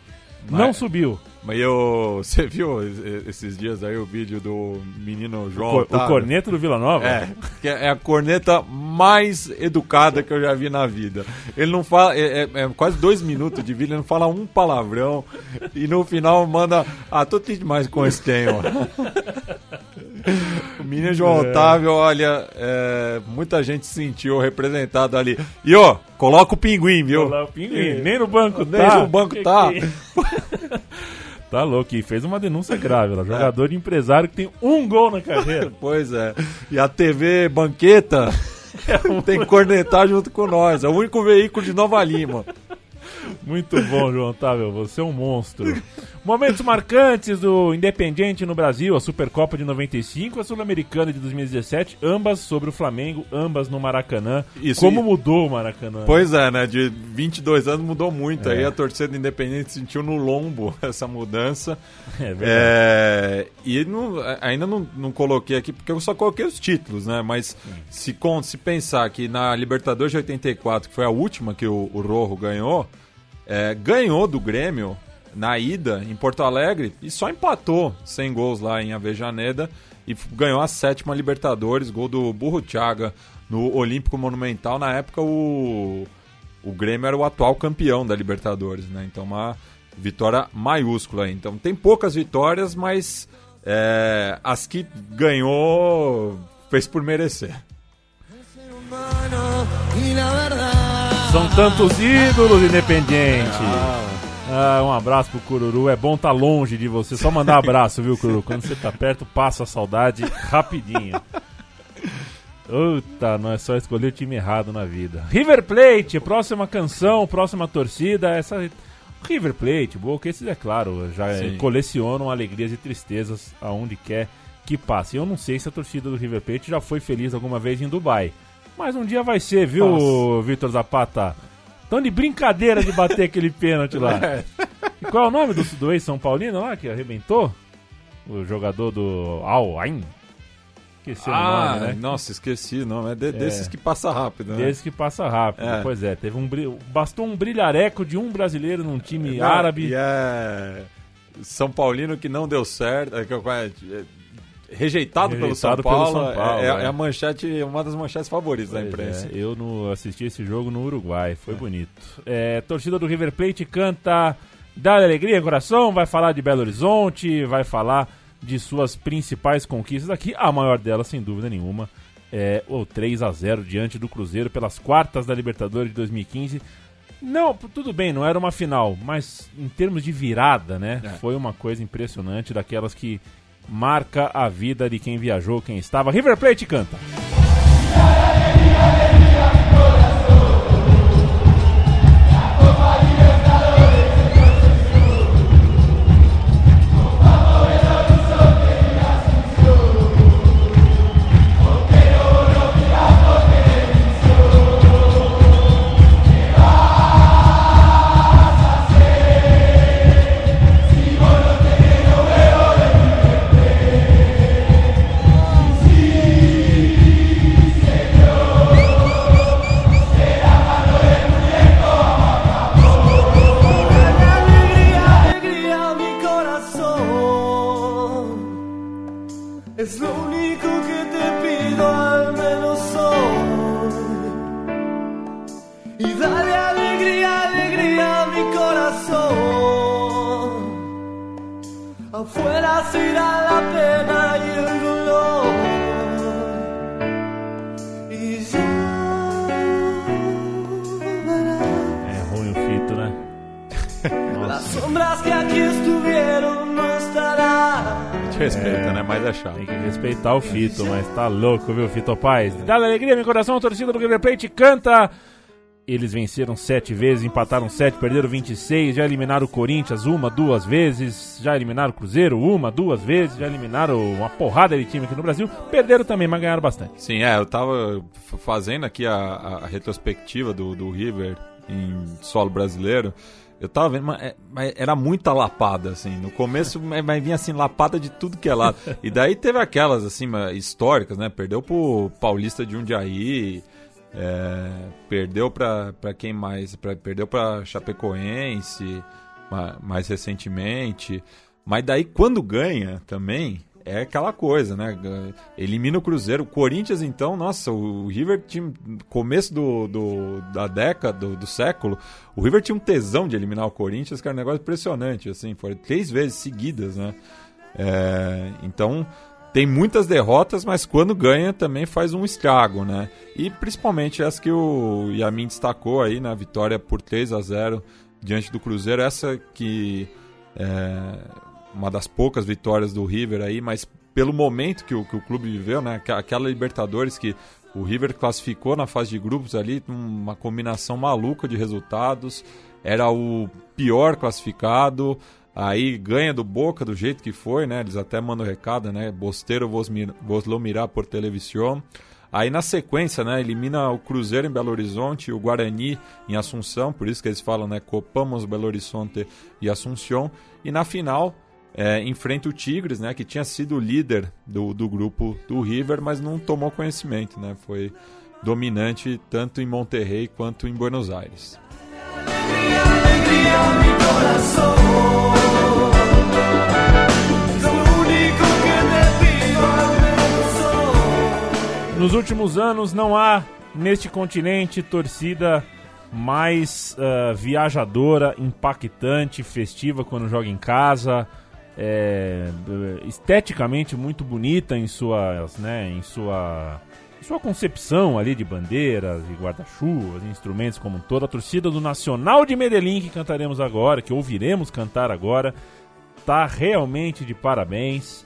Mas, não subiu. Mas eu. [laughs] Você viu esses dias aí o vídeo do menino João? O, cor, o corneto do Vila Nova? É, que é a corneta mais educada que eu já vi na vida. Ele não fala. É, é, é quase dois minutos de vídeo, ele não fala um palavrão. E no final manda. Ah, tô triste demais com esse tema. [laughs] O menino João é. Otávio, olha, é, muita gente se sentiu representado ali. E ó, coloca o pinguim, viu? Coloca o pinguim. Nem no banco Nem tá. Nem no banco que tá. Que... [laughs] Tá louco, e fez uma denúncia grave. Jogador de empresário que tem um gol na carreira. [laughs] pois é. E a TV Banqueta [laughs] é tem que cornetar junto com nós. É o único veículo de Nova Lima. Muito bom, João Otávio. Você é um monstro. Momentos marcantes do Independiente no Brasil, a Supercopa de 95, a Sul-Americana de 2017, ambas sobre o Flamengo, ambas no Maracanã. Isso, Como e... mudou o Maracanã? Pois é, né? De 22 anos mudou muito. É. Aí a torcida do Independente sentiu no lombo [laughs] essa mudança. É verdade. É... E não, ainda não, não coloquei aqui, porque eu só coloquei os títulos, né? Mas se, se pensar que na Libertadores de 84, que foi a última que o, o Rojo ganhou, é, ganhou do Grêmio na ida em Porto Alegre e só empatou sem gols lá em Avejaneda e ganhou a sétima Libertadores, gol do Burro Thiaga no Olímpico Monumental. Na época o, o Grêmio era o atual campeão da Libertadores, né? Então uma vitória maiúscula. Então tem poucas vitórias, mas é, as que ganhou fez por merecer. São tantos ídolos, Independiente. Ah, um abraço pro Cururu. É bom estar tá longe de você. Só mandar um abraço, viu, Cururu? Quando você tá perto, passa a saudade rapidinho. Puta, não é só escolher o time errado na vida. River Plate, próxima canção, próxima torcida. Essa River Plate, Boca, esses é claro, já Sim. colecionam alegrias e tristezas aonde quer que passe. Eu não sei se a torcida do River Plate já foi feliz alguma vez em Dubai. Mas um dia vai ser, viu, Vitor Zapata? Tão de brincadeira de bater [laughs] aquele pênalti lá. É. Qual é o nome do, do ex-São Paulino lá que arrebentou? O jogador do Al Ain? Esqueci ah, o nome, né? Nossa, esqueci o nome. É, de, é desses que passa rápido, né? Desses que passa rápido. É. Pois é, teve um bastou um brilhareco de um brasileiro num time árabe. E é São Paulino que não deu certo. É, rejeitado, rejeitado pelo São Paulo, São Paulo é, é, é, a manchete, uma das manchetes favoritas pois da imprensa. É, eu no, assisti esse jogo no Uruguai, foi é. bonito. É, torcida do River Plate canta Dá alegria, coração, vai falar de Belo Horizonte, vai falar de suas principais conquistas aqui, a maior delas, sem dúvida nenhuma, é o 3 a 0 diante do Cruzeiro pelas quartas da Libertadores de 2015. Não, tudo bem, não era uma final, mas em termos de virada, né? É. Foi uma coisa impressionante, daquelas que marca a vida de quem viajou, quem estava. River Plate canta. Respeitar o Fito, mas tá louco, viu, Fito Paz? Dá alegria meu coração, a torcida do River Plate canta. Eles venceram sete vezes, empataram sete, perderam 26, já eliminaram o Corinthians uma, duas vezes, já eliminaram o Cruzeiro uma, duas vezes, já eliminaram uma porrada de time aqui no Brasil, perderam também, mas ganharam bastante. Sim, é, eu tava fazendo aqui a, a retrospectiva do, do River em solo brasileiro. Eu tava vendo, mas, é, mas, era muita lapada, assim. No começo, [laughs] mas vinha assim, lapada de tudo que é lado. E daí teve aquelas, assim, históricas, né? Perdeu pro Paulista de Jundiaí, é, perdeu para quem mais? Pra, perdeu para Chapecoense mais recentemente. Mas daí quando ganha também é aquela coisa, né? Elimina o Cruzeiro. O Corinthians, então, nossa, o River tinha. Começo do, do da década, do, do, século, o River tinha um tesão de eliminar o Corinthians, era um negócio impressionante, assim, foi três vezes seguidas, né? É, então, tem muitas derrotas, mas quando ganha também faz um estrago, né? E principalmente essa que o Yamin destacou aí na vitória por 3 a 0 diante do Cruzeiro, essa que é uma das poucas vitórias do River aí, mas pelo momento que o, que o clube viveu, né? Aquela Libertadores que o River classificou na fase de grupos ali, uma combinação maluca de resultados, era o pior classificado, Aí ganha do Boca do jeito que foi, né? Eles até mandam recado, né? Bosteiro vos, lo mirar por televisão. Aí na sequência, né, elimina o Cruzeiro em Belo Horizonte, o Guarani em Assunção, por isso que eles falam, né, Copamos Belo Horizonte e Assunção. E na final, é, enfrenta o Tigres, né, que tinha sido o líder do, do grupo do River, mas não tomou conhecimento, né, foi dominante tanto em Monterrey quanto em Buenos Aires. Alegria, Nos últimos anos não há neste continente torcida mais uh, viajadora, impactante, festiva quando joga em casa, é, esteticamente muito bonita em suas, né, em sua, sua concepção ali de bandeiras e guarda-chuvas, instrumentos como um todo. A torcida do Nacional de Medellín que cantaremos agora, que ouviremos cantar agora, tá realmente de parabéns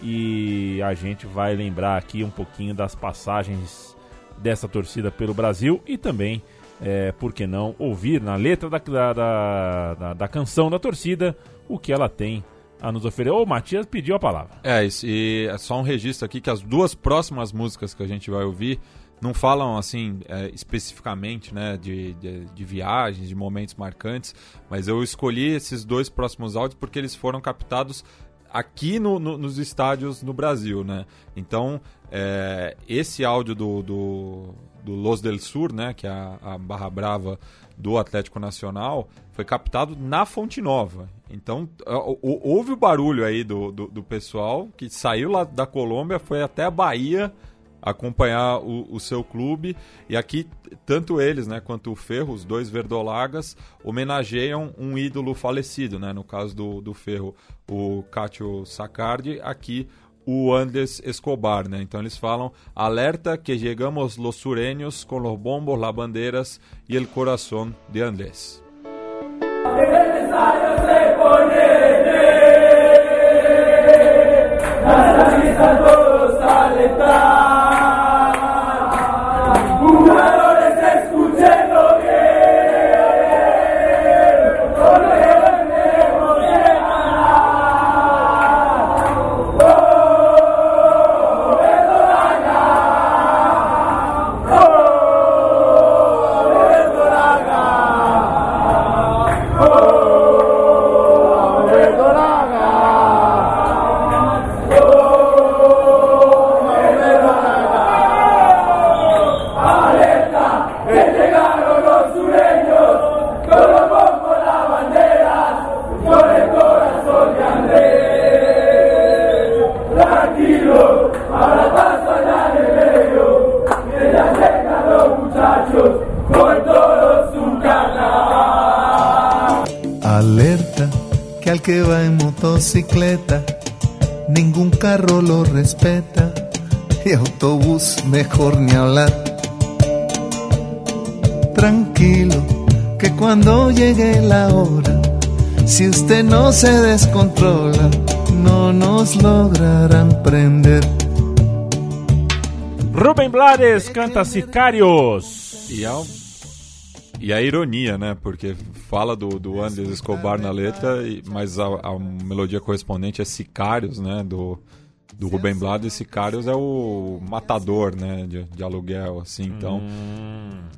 e a gente vai lembrar aqui um pouquinho das passagens dessa torcida pelo Brasil e também, é, por que não, ouvir na letra da, da, da, da canção da torcida o que ela tem a nos oferecer. O Matias pediu a palavra. É, isso, e é só um registro aqui que as duas próximas músicas que a gente vai ouvir não falam assim é, especificamente né, de, de, de, viagens, de momentos marcantes, mas eu escolhi esses dois próximos áudios porque eles foram captados aqui no, no, nos estádios no Brasil, né? Então, é, esse áudio do, do, do, Los del Sur, né, que é a, a, Barra Brava do Atlético Nacional, foi captado na Fonte Nova. Então, houve o barulho aí do, do, do pessoal que saiu lá da Colômbia, foi até a Bahia acompanhar o, o, seu clube. E aqui, tanto eles né, quanto o Ferro, os dois verdolagas, homenageiam um ídolo falecido. Né? No caso do, do Ferro, o Cátio Sacardi, aqui o Andes Escobar. Né? Então eles falam: alerta que chegamos los sureños con los bombos, las banderas y el corazón de Andrés. todos Blades canta Sicários. E, a, e a ironia, né? Porque fala do, do Andres Escobar na letra, mas a, a melodia correspondente é Sicários, né? Do, do Rubem Blades, Sicários é o matador, né, de, de aluguel, assim, então hum.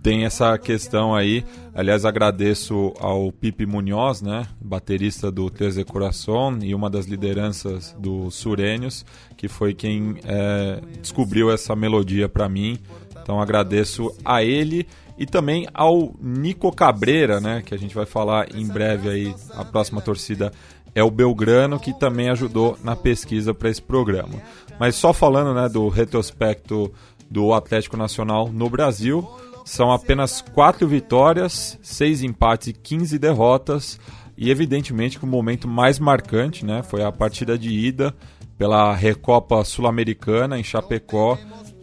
Tem essa questão aí. Aliás, agradeço ao Pipe Munhoz, né, baterista do Treze Coração e uma das lideranças do Surênios, que foi quem é, descobriu essa melodia para mim. Então agradeço a ele e também ao Nico Cabreira, né, que a gente vai falar em breve aí, a próxima torcida é o Belgrano, que também ajudou na pesquisa para esse programa. Mas só falando né, do retrospecto do Atlético Nacional no Brasil, são apenas quatro vitórias, seis empates e 15 derrotas. E evidentemente que o momento mais marcante né, foi a partida de ida pela Recopa Sul-Americana em Chapecó,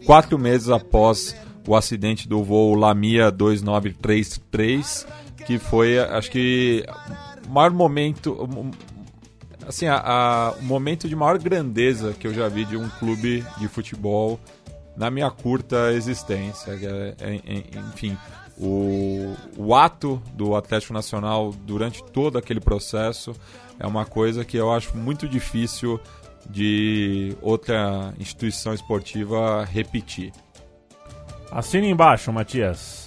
quatro meses após o acidente do voo Lamia 2933, que foi, acho que, o maior momento, assim, a, a, o momento de maior grandeza que eu já vi de um clube de futebol na minha curta existência. É, é, é, enfim, o, o ato do Atlético Nacional durante todo aquele processo é uma coisa que eu acho muito difícil de outra instituição esportiva repetir. Assina embaixo, Matias.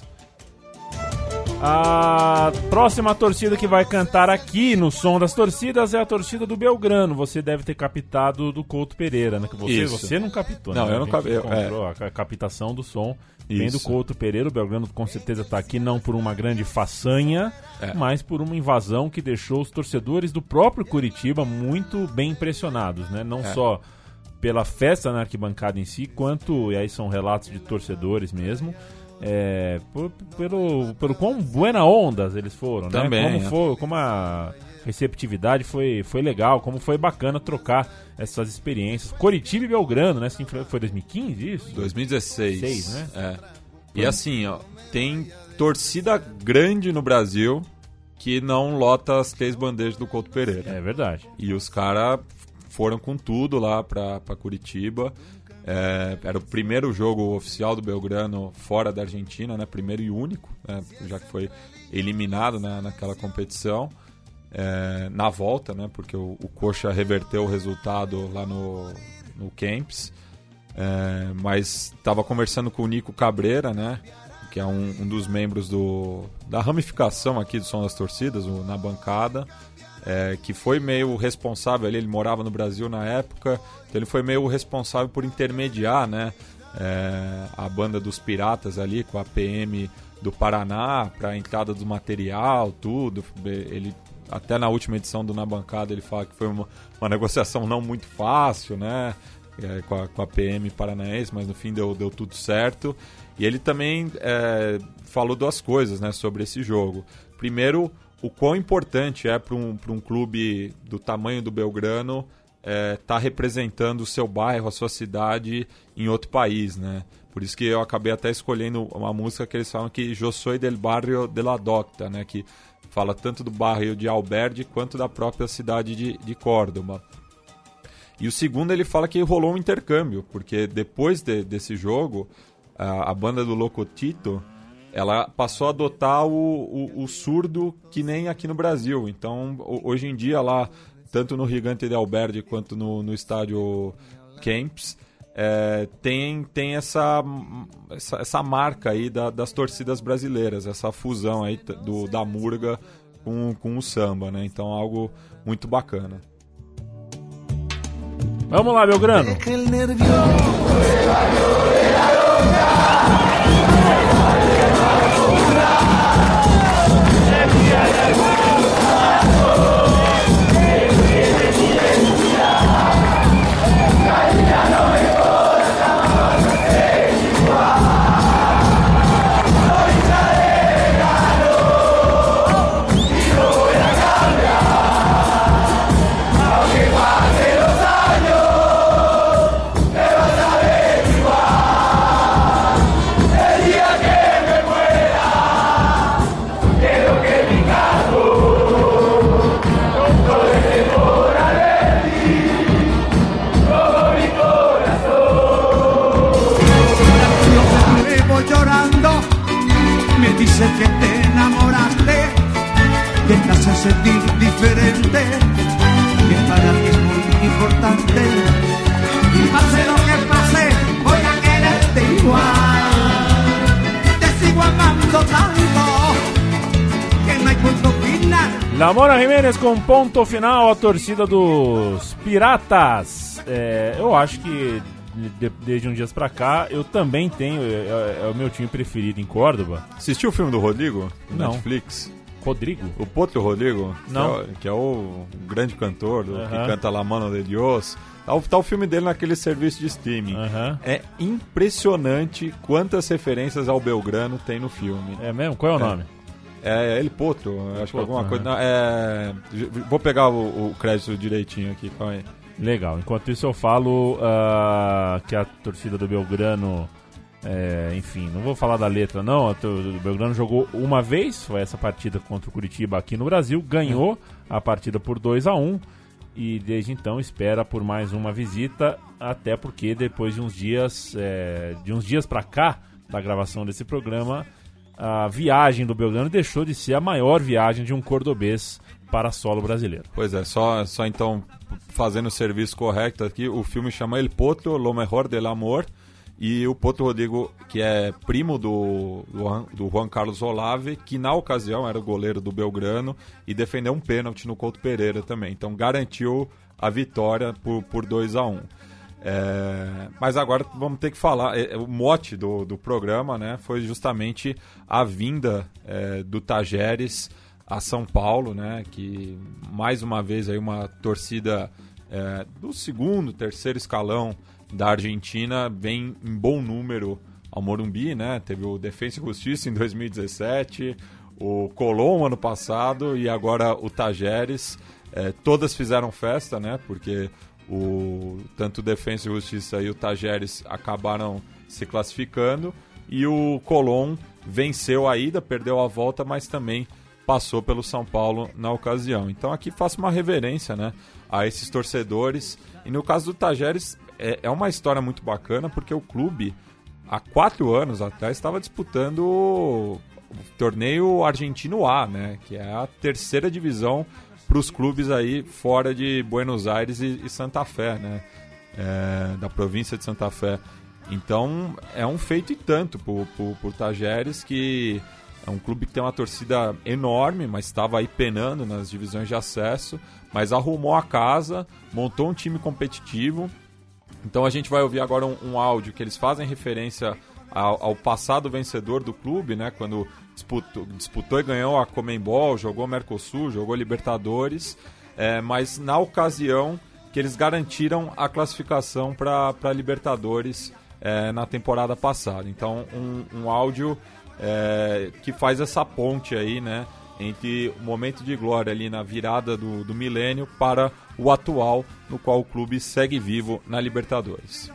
A próxima torcida que vai cantar aqui no som das torcidas é a torcida do Belgrano. Você deve ter captado do Couto Pereira, né? Que você, você não captou, não, né? eu não captei. É. A captação do som Isso. vem do Couto Pereira. O Belgrano com certeza está aqui não por uma grande façanha, é. mas por uma invasão que deixou os torcedores do próprio Curitiba muito bem impressionados, né? Não é. só pela festa na arquibancada em si, quanto, e aí são relatos de torcedores mesmo, é, por, pelo, pelo quão buena ondas eles foram, né? Também, como, é. foi, como a receptividade foi, foi legal, como foi bacana trocar essas experiências. Coritiba e Belgrano, né? Foi 2015 isso? 2016. 6, né? É. E assim, ó, tem torcida grande no Brasil que não lota as três bandejas do Couto Pereira. É verdade. E os caras foram com tudo lá pra, pra Curitiba. É, era o primeiro jogo oficial do Belgrano fora da Argentina, né? primeiro e único, né? já que foi eliminado na, naquela competição. É, na volta, né? porque o, o Coxa reverteu o resultado lá no, no Camps. É, mas estava conversando com o Nico Cabreira, né? que é um, um, dos membros do, da ramificação aqui do Som das Torcidas, o, na bancada é, que foi meio responsável ali, ele morava no Brasil na época, então ele foi meio responsável por intermediar, né? É, a banda dos piratas ali com a PM do Paraná para a entrada do material, tudo. Ele até na última edição do Na Bancada ele fala que foi uma, uma negociação não muito fácil, né? É, com, a, com, a, PM paranaense, mas no fim deu, deu tudo certo. E ele também é, falou duas coisas né, sobre esse jogo. Primeiro, o quão importante é para um, um clube do tamanho do Belgrano estar é, tá representando o seu bairro, a sua cidade em outro país, né? Por isso que eu acabei até escolhendo uma música que eles falam que Eu sou del barrio de la Docta, né? Que fala tanto do bairro de Alberdi quanto da própria cidade de, de Córdoba. E o segundo ele fala que rolou um intercâmbio, porque depois de, desse jogo, a, a banda do Locotito ela passou a adotar o, o, o, surdo que nem aqui no Brasil. Então, hoje em dia, lá, tanto no Gigante de Alberdi quanto no, no estádio Camps, é, tem, tem essa, essa, essa marca aí da, das torcidas brasileiras, essa fusão aí do, da murga com, com o samba, né? Então, algo muito bacana. Vamos lá, meu grano. Final. Lamora Jimenez com ponto final, a torcida dos Piratas. É, eu acho que de, desde um dias pra cá, eu também tenho, é, é, é, o meu time preferido em Córdoba. Assistiu o filme do Rodrigo? Não. Netflix? Rodrigo? O Potro Rodrigo? Não. Que é, que é o grande cantor do, que canta La Mano de Dios. Tá o, tá o filme dele naquele serviço de streaming. É impressionante quantas referências ao Belgrano tem no filme. É mesmo? Qual é o nome? É, ele Potro, acho que alguma coisa. Não, é, vou pegar o, o crédito direitinho aqui, calma aí. Legal. Enquanto isso eu falo uh, que a torcida do Belgrano, é, enfim, não vou falar da letra não, o Belgrano jogou uma vez, foi essa partida contra o Curitiba aqui no Brasil, ganhou a partida por 2 a 1 e desde então espera por mais uma visita, até porque depois de uns dias, é, de uns dias para cá da gravação desse programa, a viagem do Belgrano deixou de ser a maior viagem de um cordobês para solo brasileiro. Pois é, só, só então fazendo o serviço correto aqui, o filme chama El Potro, Lo Mejor del Amor, e o Potro Rodrigo, que é primo do, do, Juan Carlos Olave, que na ocasião era o goleiro do Belgrano e defendeu um pênalti no Couto Pereira também. Então garantiu a vitória por, por 2 a 1 um. É, mas agora vamos ter que falar. É, o mote do, do programa né, foi justamente a vinda é, do Tajeres a São Paulo, né? Que mais uma vez aí uma torcida é, do segundo, terceiro escalão da Argentina vem em bom número ao Morumbi, né? Teve o Defensa e Justiça em 2017, o Colom ano passado e agora o Tajeres. É, todas fizeram festa, né? Porque o tanto Defensa e Justiça e o Tajeres acabaram se classificando e o Colom venceu a ida, perdeu a volta, mas também passou pelo São Paulo na ocasião. Então aqui faço uma reverência né, a esses torcedores. E no caso do Tajeres, é, é uma história muito bacana porque o clube, há quatro anos atrás, estava disputando o torneio argentino A, né, que é a terceira divisão para os clubes aí fora de Buenos Aires e, e Santa Fé, né, é, da província de Santa Fé. Então é um feito e tanto por, por, por Tajeres que é um clube que tem uma torcida enorme, mas estava aí penando nas divisões de acesso, mas arrumou a casa, montou um time competitivo. Então a gente vai ouvir agora um, um áudio que eles fazem referência ao, ao, passado vencedor do clube, né? Quando disputou, disputou e ganhou a Comembol, jogou Mercosul, jogou Libertadores, é, mas na ocasião que eles garantiram a classificação para Libertadores é, na temporada passada. Então um, um áudio é, que faz essa ponte aí, né? Entre o momento de glória ali na virada do, do milênio para o atual, no qual o clube segue vivo na Libertadores.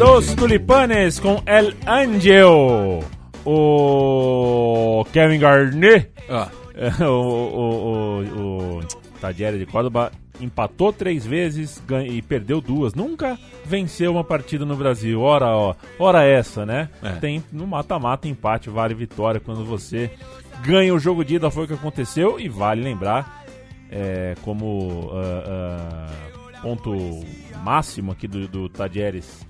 Los Tulipanes com El Angel. O Kevin Garnett, ah. [laughs] o, o, o, o Tadieri de Córdoba, empatou três vezes e perdeu duas. Nunca venceu uma partida no Brasil. Ora, ó, ora essa, né? É. Tem no mata-mata empate, vale vitória quando você ganha o jogo de ida, foi o que aconteceu. E vale lembrar, é, como uh, uh, ponto máximo aqui do, do Tadieres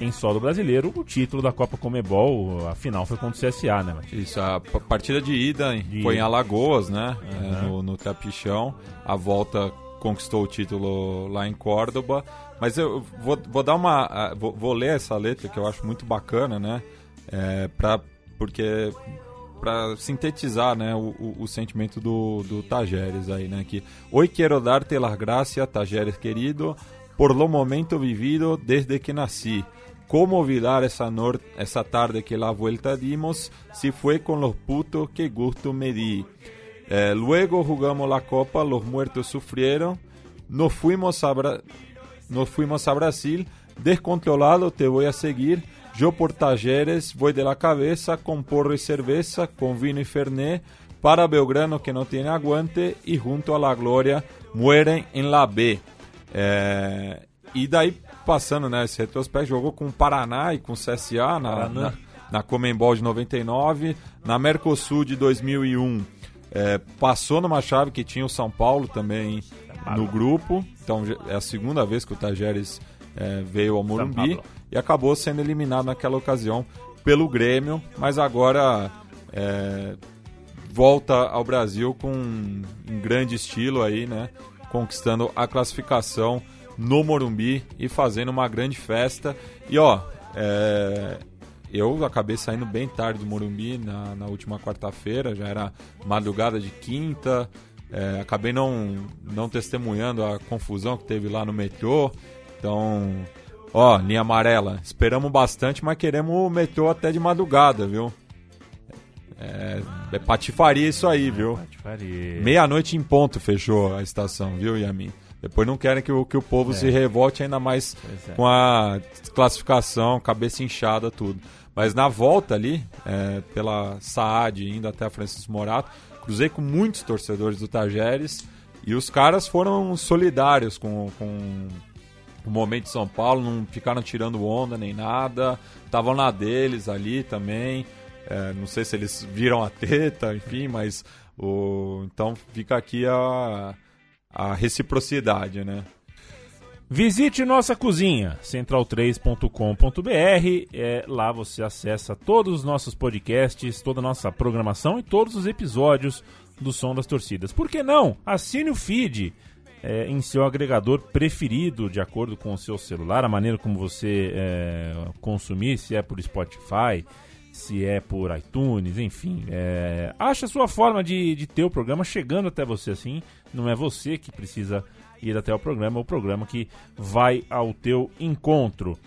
em solo brasileiro, o título da Copa Comebol, a final foi contra o CSA, né, Matias? Isso, a partida de ida de... foi em Alagoas, né, uhum. é, no, no Capichão, a volta conquistou o título lá em Córdoba, mas eu vou, vou dar uma, vou, vou ler essa letra que eu acho muito bacana, né, é, pra, porque para sintetizar né, o, o, o, sentimento do, do Tajeres aí, né? Que Hoy quero darte las gracias, Tajeres querido, por lo momento vivido desde que nasci. ¿Cómo olvidar esa, esa tarde que la vuelta dimos si fue con los putos que gusto me di? Eh, luego jugamos la copa, los muertos sufrieron, nos fuimos a, nos fuimos a Brasil, descontrolado te voy a seguir, yo por talleres voy de la cabeza con porro y cerveza, con vino y fernet, para Belgrano que no tiene aguante y junto a la gloria mueren en la B. É, e daí, passando né, esse retrospecto, jogou com o Paraná e com o CSA na, na, na Comembol de 99, na Mercosul de 2001. É, passou numa chave que tinha o São Paulo também no grupo, então é a segunda vez que o Tajeres é, veio ao Morumbi e acabou sendo eliminado naquela ocasião pelo Grêmio, mas agora é, volta ao Brasil com um, um grande estilo aí, né? conquistando a classificação no Morumbi e fazendo uma grande festa. E ó, é, eu acabei saindo bem tarde do Morumbi na, na última quarta-feira, já era madrugada de quinta. É, acabei não, não testemunhando a confusão que teve lá no metrô. Então, ó, linha amarela, esperamos bastante, mas queremos o metrô até de madrugada, viu? É, é patifaria isso aí, viu? Patifaria. Meia-noite em ponto fechou a estação, viu, Yamin? Depois não querem que o, que o povo é. se revolte ainda mais é. com a classificação, cabeça inchada, tudo. Mas na volta ali, é, pela Saad, indo até a Francisco Morato, cruzei com muitos torcedores do Tajeres e os caras foram solidários com, com o momento de São Paulo, não ficaram tirando onda nem nada, estavam na deles ali também. É, não sei se eles viram a teta, enfim, mas o, então fica aqui a, a reciprocidade, né? Visite nossa cozinha, central3.com.br. É, lá você acessa todos os nossos podcasts, toda a nossa programação e todos os episódios do Som das Torcidas. Por que não? Assine o feed é, em seu agregador preferido, de acordo com o seu celular, a maneira como você é, consumir, se é por Spotify, se é por iTunes, enfim. É, acha a sua forma de, de ter o programa chegando até você assim. Não é você que precisa ir até o programa, é o programa que vai ao teu encontro.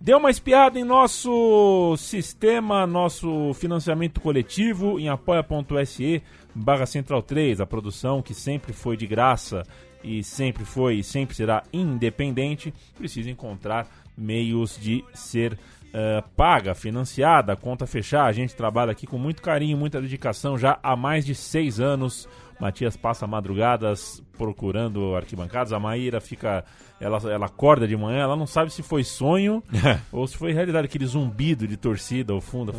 Dê uma espiada em nosso sistema, nosso financiamento coletivo em apoia.se barra central 3, a produção que sempre foi de graça e sempre foi e sempre será independente, precisa encontrar meios de ser uh, paga, financiada, conta fechar. A gente trabalha aqui com muito carinho, muita dedicação já há mais de seis anos. Matias passa madrugadas procurando arquibancadas. A Maíra fica. Ela, ela acorda de manhã, ela não sabe se foi sonho [laughs] ou se foi realidade. Aquele zumbido de torcida ao fundo.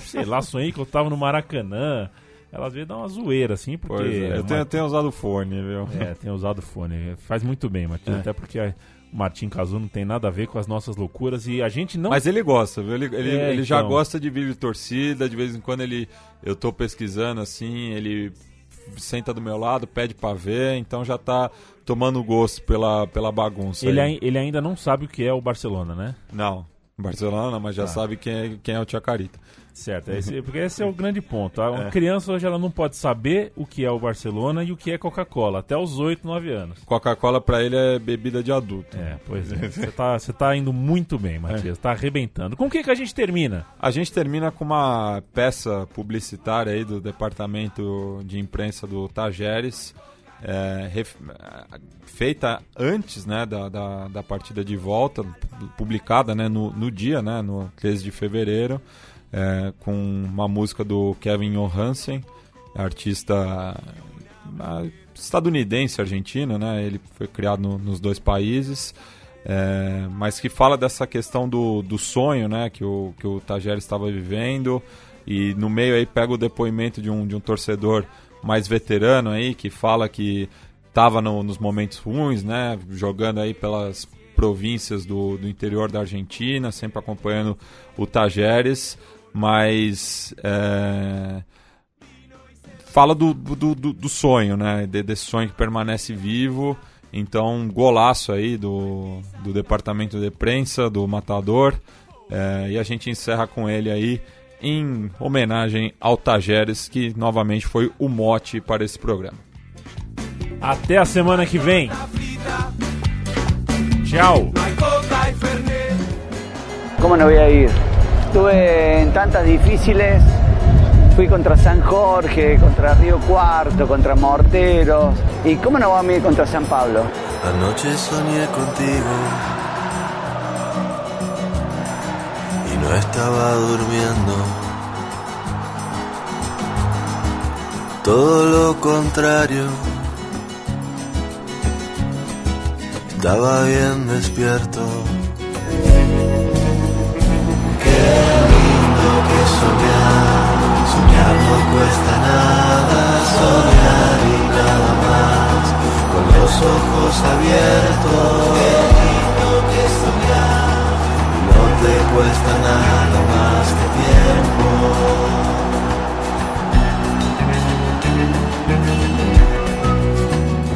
Sei lá, sonhei que eu tava no Maracanã. Ela às vezes dá uma zoeira, assim, porque. É, eu, tenho, eu tenho usado fone, viu? É, tenho usado fone. Faz muito bem, Matias. É. Até porque Martin Cazu não tem nada a ver com as nossas loucuras e a gente não. Mas ele gosta, viu? Ele, ele, é, ele então... já gosta de viver torcida, de vez em quando ele. Eu tô pesquisando assim, ele senta do meu lado, pede pra ver, então já tá tomando gosto pela, pela bagunça. Ele, ele ainda não sabe o que é o Barcelona, né? Não. Barcelona, mas já ah. sabe quem é, quem é o Chacarita. Certo, é esse, porque esse é o grande ponto. A [laughs] é. criança hoje ela não pode saber o que é o Barcelona e o que é Coca-Cola, até os 8, 9 anos. Coca-Cola para ele é bebida de adulto. É, pois é. Você tá, você tá indo muito bem, Matias, é. tá arrebentando. Com o que, que a gente termina? A gente termina com uma peça publicitária aí do departamento de imprensa do Tajeres, é, ref, feita antes né, da, da, da, partida de volta, publicada né, no, no dia, né, no 13 de fevereiro, é, com uma música do Kevin Johansen, artista estadunidense, argentino, né, ele foi criado no, nos dois países. É, mas que fala dessa questão do, do sonho né, que o, que o Tagere estava vivendo e no meio aí pega o depoimento de um, de um torcedor mais veterano aí, que fala que estava no, nos momentos ruins, né? Jogando aí pelas províncias do, do interior da Argentina, sempre acompanhando o Tajeres, mas é, fala do, do, do, do, sonho, né? De, desse sonho que permanece vivo. Então, golaço aí do, do departamento de prensa, do Matador. É, e a gente encerra com ele aí em homenagem ao Tajeres, que novamente foi o mote para esse programa. Até a semana que vem. Tchau. ¿Cómo no voy a ir? Estuve en tantas difíciles. Fui contra San Jorge, contra Río Cuarto, contra Morteros. ¿Y cómo no voy a ir contra San Pablo? Anoche soñé contigo no estaba durmiendo. Todo lo contrario, estaba bien despierto. Qué lindo que soñar, soñar no cuesta nada, soñar y nada más, con los ojos abiertos. te cuesta nada más que tiempo.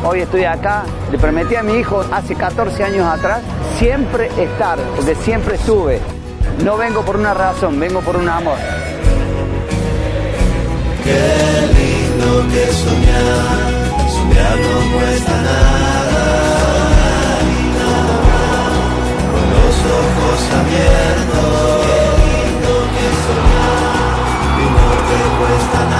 Hoy estoy acá, le prometí a mi hijo hace 14 años atrás siempre estar, porque siempre estuve. No vengo por una razón, vengo por un amor. Qué lindo que soñar, soñar no cuesta nada. con los ojos abiertos, qué lindo que soñar, y no te cuesta nada.